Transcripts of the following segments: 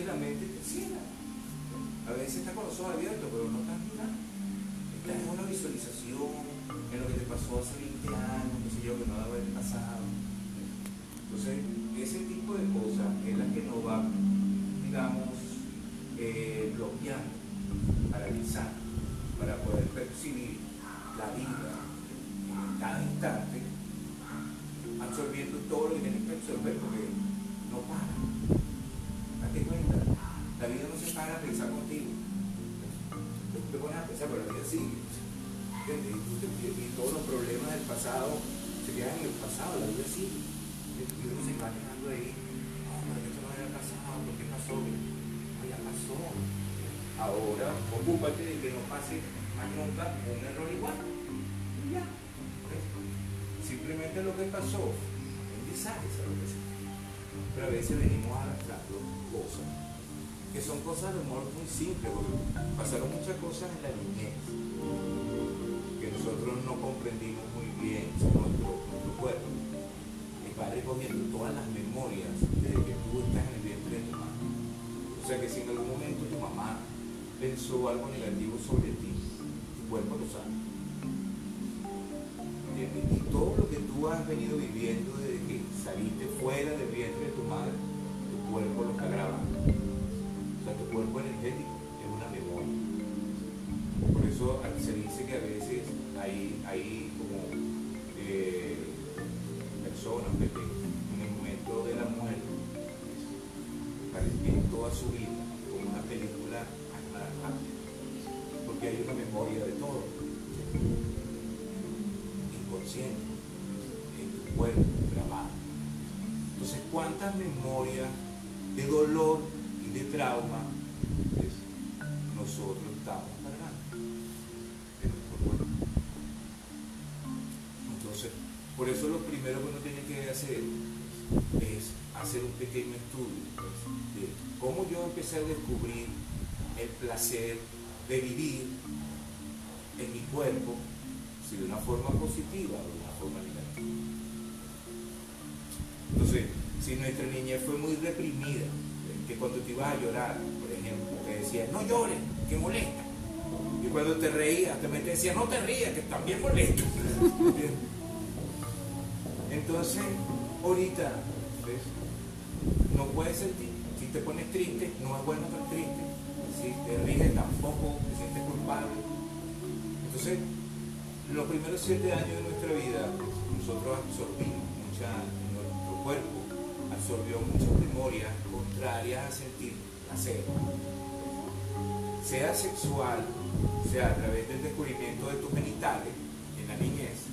que la mente te ciega. A veces está con los ojos abiertos, pero no estás mirando. Estás en una visualización, en lo que te pasó hace 20 años, qué sé yo, que no debe haber pasado. Entonces, ese tipo de cosas es la que nos va, digamos, eh, bloqueando, paralizando, para poder percibir la vida en cada instante, absorbiendo todo lo que tienes que absorber, porque no para. Para a pensar contigo. Tú te pones a pensar, pero la vida sigue. Y, todos los problemas del pasado se quedan en el pasado, la vida sigue. Y uno se va quedando ahí. No, pero esto no había pasado, ¿por qué pasó? No, ya pasó. Ahora, ocúpate de que no pase más nunca un error igual. Ya. Simplemente lo que pasó, aprendizaje, ¿sabes lo que sea? Pero a veces venimos arrastrando cosas que son cosas de humor muy simples, porque pasaron muchas cosas en la niñez que nosotros no comprendimos muy bien nuestro, nuestro cuerpo. Y va recogiendo todas las memorias desde que tú estás en el vientre de tu madre. O sea que si en algún momento tu mamá pensó algo negativo sobre ti, tu cuerpo lo sabe. Y todo lo que tú has venido viviendo desde que saliste fuera del vientre de tu madre, tu cuerpo lo está grabando. Cuerpo energético es una memoria. Por eso se dice que a veces hay, hay como eh, personas que en el momento de la muerte parecen toda su vida como una película porque hay una memoria de todo, inconsciente, en tu cuerpo grabado. Entonces, ¿cuántas memorias de dolor y de trauma nosotros estamos cargando cuerpo? Entonces, por eso lo primero que uno tiene que hacer es hacer un pequeño estudio pues, de cómo yo empecé a descubrir el placer de vivir en mi cuerpo, si de una forma positiva o de una forma negativa. Entonces, si nuestra niñez fue muy reprimida, que cuando te ibas a llorar, por ejemplo, te decían, no llores, que molesta. Y cuando te reías, también te decían, no te rías, que también molesta. Entonces, ahorita, no puedes sentir. Si te pones triste, no es bueno estar triste. Si te ríes, tampoco te sientes culpable. Entonces, los primeros siete años de nuestra vida, nosotros absorbimos mucha, nuestro cuerpo absorbió muchas memorias contrarias a sentir placer. Sea sexual, sea a través del descubrimiento de tus genitales en la niñez,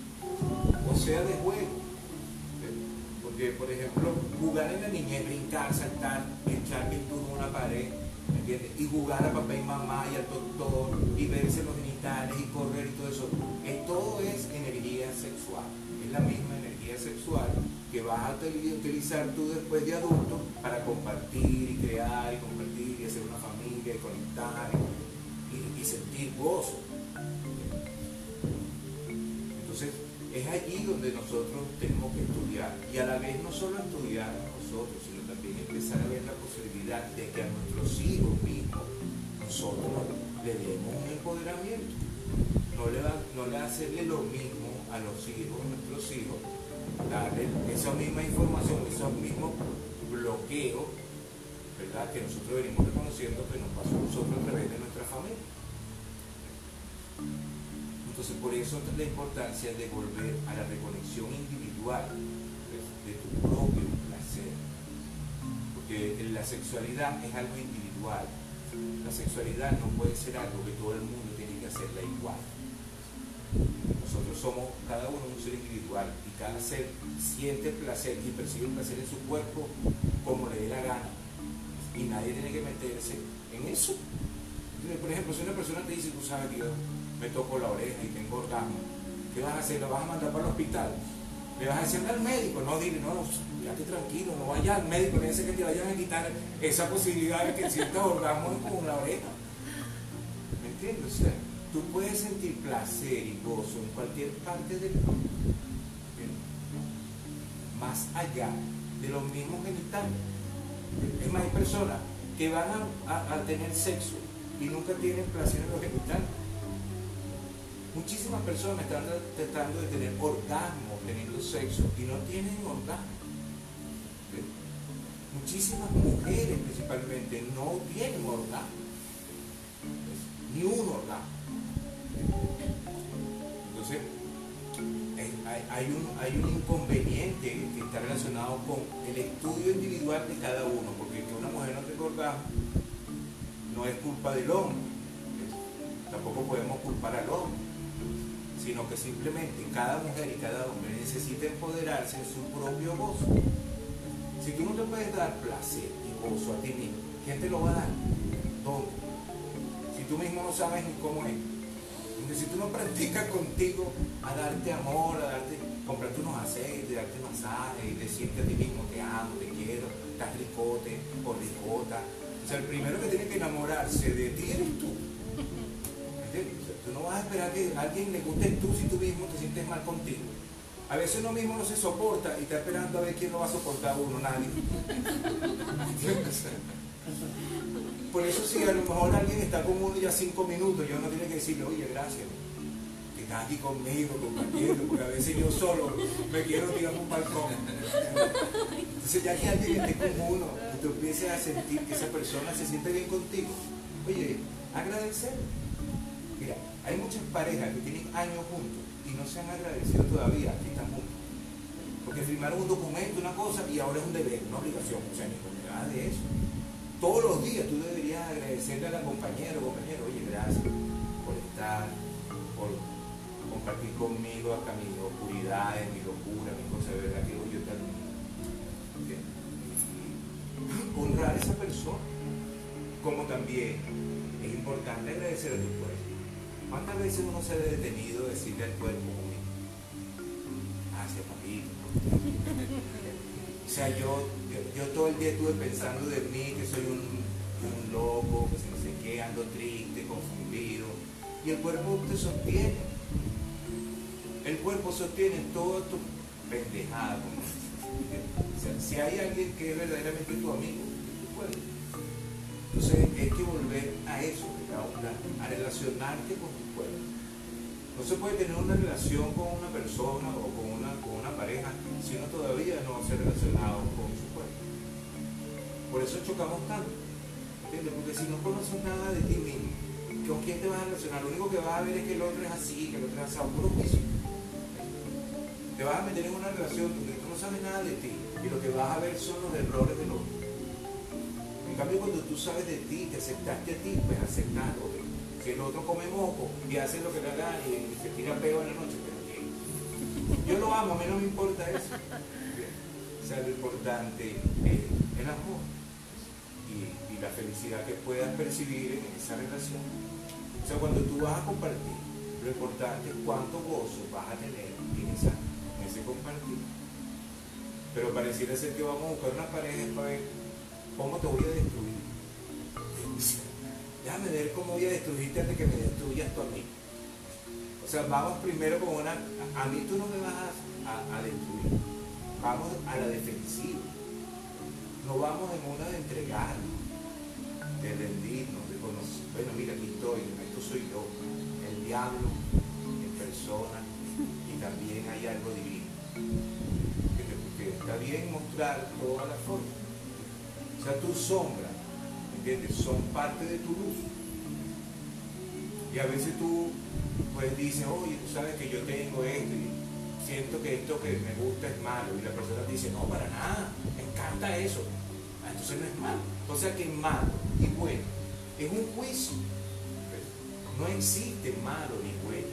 o sea de juego. Porque, por ejemplo, jugar en la niñez, brincar, saltar, echar pintura en una pared, ¿me Y jugar a papá y mamá y al doctor y verse los genitales y correr y todo eso. Eh, todo es energía sexual. Es la misma energía sexual que vas a util- utilizar tú después de adulto para compartir y crear y compartir y hacer una familia y conectar y, y sentir gozo. Entonces, es allí donde nosotros tenemos que estudiar y a la vez no solo estudiar sino también empezar a ver la posibilidad de que a nuestros hijos mismos nosotros le demos un empoderamiento. No le, va- no le hacerle lo mismo a los hijos, a nuestros hijos, darle esa misma información, esos mismos bloqueos, ¿verdad? Que nosotros venimos reconociendo que nos pasó a nosotros a través de nuestra familia. Entonces, por eso es la importancia de volver a la reconexión individual pues, de tu sexualidad es algo individual. La sexualidad no puede ser algo que todo el mundo tiene que hacerla igual. Nosotros somos cada uno un ser individual y cada ser siente placer y percibe el placer en su cuerpo como le dé la gana. Y nadie tiene que meterse en eso. Por ejemplo, si una persona te dice, tú sabes que yo me toco la oreja y tengo orgasmo, ¿qué vas a hacer? ¿Lo vas a mandar para el hospital? ¿Le vas a decir al médico? No, dile, no, quédate tranquilo, no vayas al médico, dice que te vayan a quitar esa posibilidad de que sientas orgasmo con la oreja. ¿Me entiendes? O sea, tú puedes sentir placer y gozo en cualquier parte del cuerpo. Más allá de los mismos genitales. Es más, hay personas que van a, tener sexo y nunca tienen placer en los genitales. Muchísimas personas están tratando de tener orgasmo sexo y no tienen orgasmo. Muchísimas mujeres principalmente no tienen orgasmo. Ni un orgasmo. Entonces, hay, un, hay un inconveniente que está relacionado con el estudio individual de cada uno, porque que una mujer no tenga orgasmo no es culpa del hombre, tampoco podemos culpar al hombre, sino que simplemente cada mujer y cada hombre necesita empoderarse en su propio gozo. Si tú no te puedes dar placer y gozo a ti mismo, ¿quién te lo va a dar? ¿Dónde? Si tú mismo no sabes ni cómo es si tú no practicas contigo a darte amor, a darte, comprarte unos aceites, darte masajes, decirte a ti mismo te amo, te quiero, estás ricote o ricota. O sea, el primero que tiene que enamorarse de ti eres tú. No vas a esperar que a alguien le guste tú si tú mismo te sientes mal contigo. A veces uno mismo no se soporta y está esperando a ver quién lo va a soportar uno, nadie. Por eso si a lo mejor alguien está con uno ya cinco minutos, yo no tiene que decirle, oye, gracias, que estás aquí conmigo, compartiendo, porque a veces yo solo me quiero tirar un balcón. Entonces ya que alguien esté con uno, y tú empieces a sentir que esa persona se siente bien contigo, oye, agradecer. Hay muchas parejas que tienen años juntos y no se han agradecido todavía que están juntos. Porque firmaron un documento, una cosa, y ahora es un deber, una obligación. O sea, ni nada de eso. Todos los días tú deberías agradecerle a la compañera o compañero, oye, gracias por estar, por compartir conmigo hasta mis oscuridades, mis locuras, mis cosas de verdad que yo también. Honrar a esa persona. Como también es importante agradecer a tu cuerpo. ¿Cuántas veces uno se ha detenido a decirle al cuerpo, papito? o sea, yo yo todo el día estuve pensando de mí, que soy un, loco, que no sé qué, ando triste, confundido. Y el cuerpo te sostiene. El cuerpo sostiene todo tu pendejada. O sea, si hay alguien que es verdaderamente tu amigo, tu cuerpo. Entonces hay que volver relacionarte con tu cuerpo. No se puede tener una relación con una persona o con una, pareja si uno todavía no se ha relacionado con su por eso chocamos tanto. ¿Entiendes? Porque si no conoces nada de ti mismo, ¿con quién te vas a relacionar? Lo único que vas a ver es que el otro es así, que el otro es así, puro juicio. Te vas a meter en una relación donde tú no sabes nada de ti y lo que vas a ver son los errores del otro. En cambio, cuando tú sabes de ti, te aceptaste a ti, pues aceptarlo. Si el otro come y hace lo que le haga y se tira pego en la noche, pero Yo lo amo, a mí no me importa eso. O sea, lo importante es el amor y, la felicidad que puedas percibir en esa relación. O sea, cuando tú vas a compartir, lo importante es cuánto gozo vas a tener en, ese compartir. Pero pareciera ser que vamos a buscar una pareja para ver cómo te voy a. Déjame ver cómo voy a destruirte antes que me destruyas tú a mí. O sea, vamos primero con una... A mí tú no me vas a destruir. Vamos a la defensiva no vamos en una de entregarnos, de rendirnos, de conocer, bueno, mira, aquí estoy, esto soy yo, el diablo en persona y también hay algo divino. Porque está bien mostrar toda la forma. O sea, tu sombra, Son parte de tu luz. Y a veces tú pues dices, oye, tú sabes que yo tengo esto y siento que esto que me gusta es malo. Y la persona dice, no, para nada, me encanta eso entonces no es malo. O sea que malo y bueno es un juicio. No existe malo ni bueno.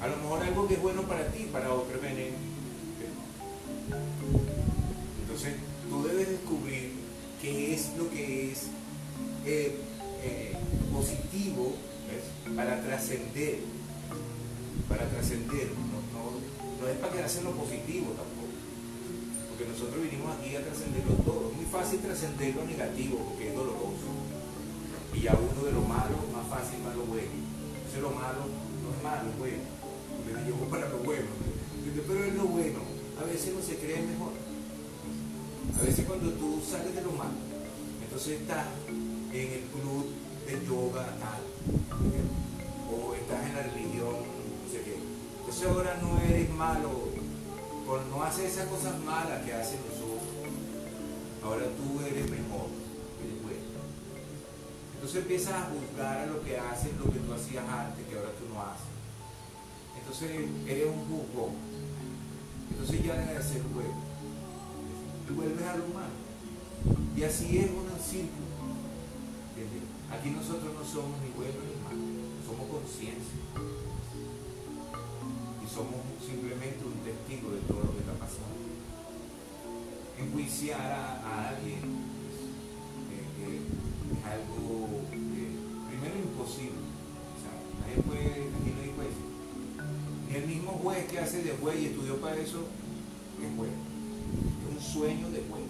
A lo mejor algo que es bueno para ti, para otro veneno. Entonces eh, eh, positivo para trascender. Para trascender. No, es para quedarse en lo positivo tampoco porque nosotros vinimos aquí a trascenderlo todo. Es muy fácil trascender lo negativo porque es doloroso. Y a uno de lo malo, más fácil más lo bueno. Entonces lo malo no es malo, es bueno. Me llevo para lo bueno. Pero es lo bueno. A veces no se cree mejor. A veces cuando tú sales de lo malo, Entonces estás en el club de yoga tal, o estás en la religión, no sé qué. Entonces ahora no eres malo, no hacer esas cosas malas que hacen los otros. Ahora tú eres mejor. Entonces empiezas a juzgar a lo que haces, lo que tú hacías antes, que ahora tú no haces. Entonces eres un juzgón. Entonces ya deja de ser bueno. Y vuelves a lo humano. Y así es un círculo. Aquí nosotros no somos ni buenos ni malos, somos conciencia. Y somos simplemente un testigo de todo lo que está pasando. Enjuiciar a, alguien es algo, primero, imposible. Nadie puede, aquí no hay juez. Ni el mismo juez que hace de juez y estudió para eso es juez. Es un sueño de juez.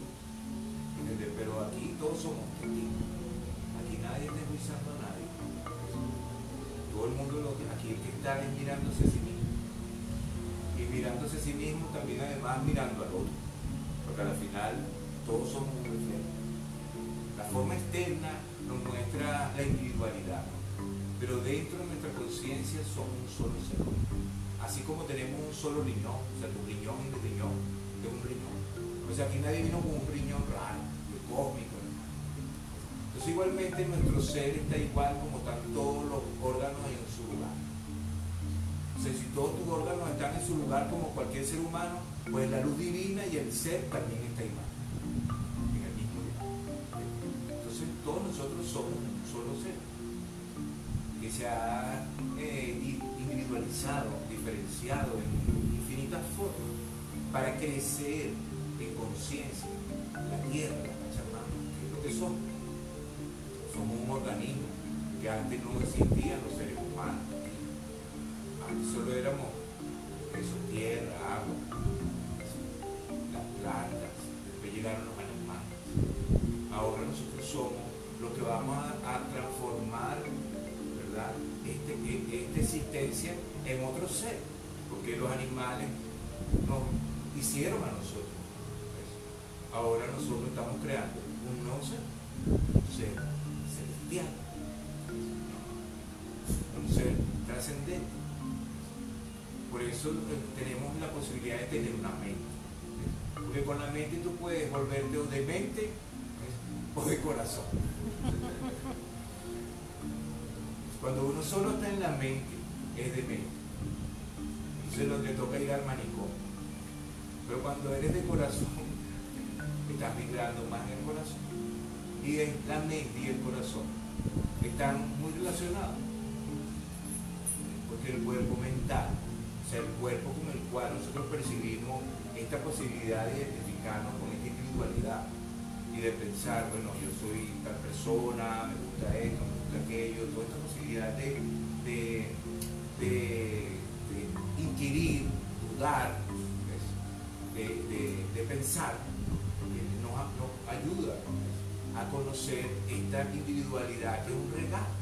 Pero aquí todos somos testigos. Aquí nadie está enjuiciando a nadie. Todo el mundo lo que aquí es que está es mirándose a sí mismo. Y mirándose a sí mismo también además mirando al otro. Porque al final todos somos un reflejo. La forma externa nos muestra la individualidad, pero dentro de nuestra conciencia somos un solo ser. Así como tenemos un solo riñón, o sea, tu riñón y mi riñón es un riñón. O sea, aquí nadie vino con un riñón raro cósmico. Entonces igualmente nuestro ser está igual como están todos los órganos en su lugar. O si todos tus órganos están en su lugar como cualquier ser humano, pues la luz divina y el ser también está igual. En el mismo lugar. Entonces todos nosotros somos un solo ser que se ha eh, individualizado, diferenciado en infinitas formas para crecer en conciencia la tierra, que somos. Somos un organismo que antes no existían los seres humanos. Antes solo éramos eso, tierra, agua, las plantas, después llegaron los animales. Ahora nosotros somos los que vamos a, transformar ¿verdad? Este, e, esta existencia en otro ser, porque los animales nos hicieron a nosotros. Ahora nosotros estamos creando un un ser celestial, un ser trascendente. Por eso eh, tenemos la posibilidad de tener una mente. Porque con la mente tú puedes volverte o de mente o de corazón. Cuando uno solo está en la mente, es de mente. Entonces lo que toca ir al manicomio. Pero cuando eres de corazón, estás vibrando más en el corazón. Y la mente y el corazón están muy relacionados. Porque el cuerpo mental, o sea, el cuerpo con el cual nosotros percibimos esta posibilidad de identificarnos con esta individualidad y de pensar, bueno, yo soy tal persona, me gusta esto, me gusta aquello, toda esta posibilidad de, de, inquirir, dudar, de pensar ayuda conocer esta individualidad que es un regalo.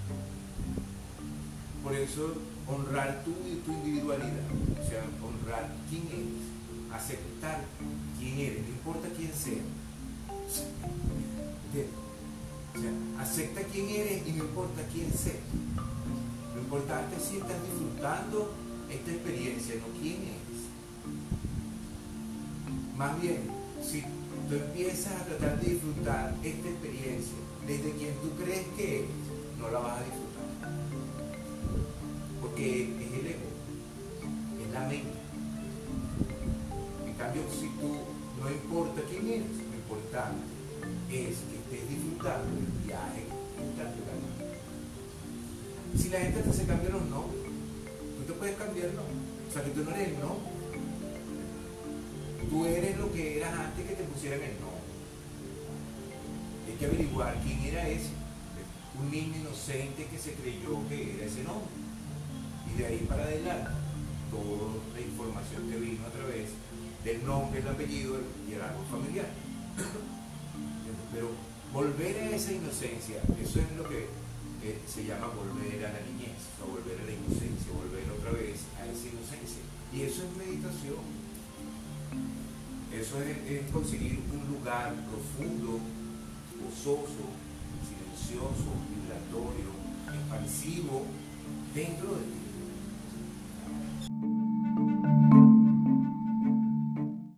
Por eso honrar tú y tu individualidad, o sea, honrar quién eres, aceptar quién eres, no importa quién sea. O sea, acepta quién eres y no importa quién sea. Lo importante es si estás disfrutando esta experiencia, no quién eres. Más bien, si tú empiezas a tratar de disfrutar esta experiencia desde quien tú crees que no la vas a disfrutar. Porque es el ego, es la mente. En cambio, si tú no importa quién eres, lo importante es que estés disfrutando el viaje que estás Si la gente te se cambia los nombres, tú te puedes cambiar no. O sea, que tú no eres el no Tú eres lo que eras antes que te pusieran el nombre. Hay que averiguar quién era ese. Un niño inocente que se creyó que era ese nombre. Y de ahí para adelante, toda la información que vino a través del nombre, el apellido y el árbol familiar. Pero volver a esa inocencia, eso es lo que eh, se llama volver a la niñez, o volver a la inocencia, volver otra vez a esa inocencia. Y eso es meditación. Eso es, conseguir un lugar profundo, gozoso, silencioso, vibratorio, expansivo dentro de ti.